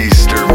Easter.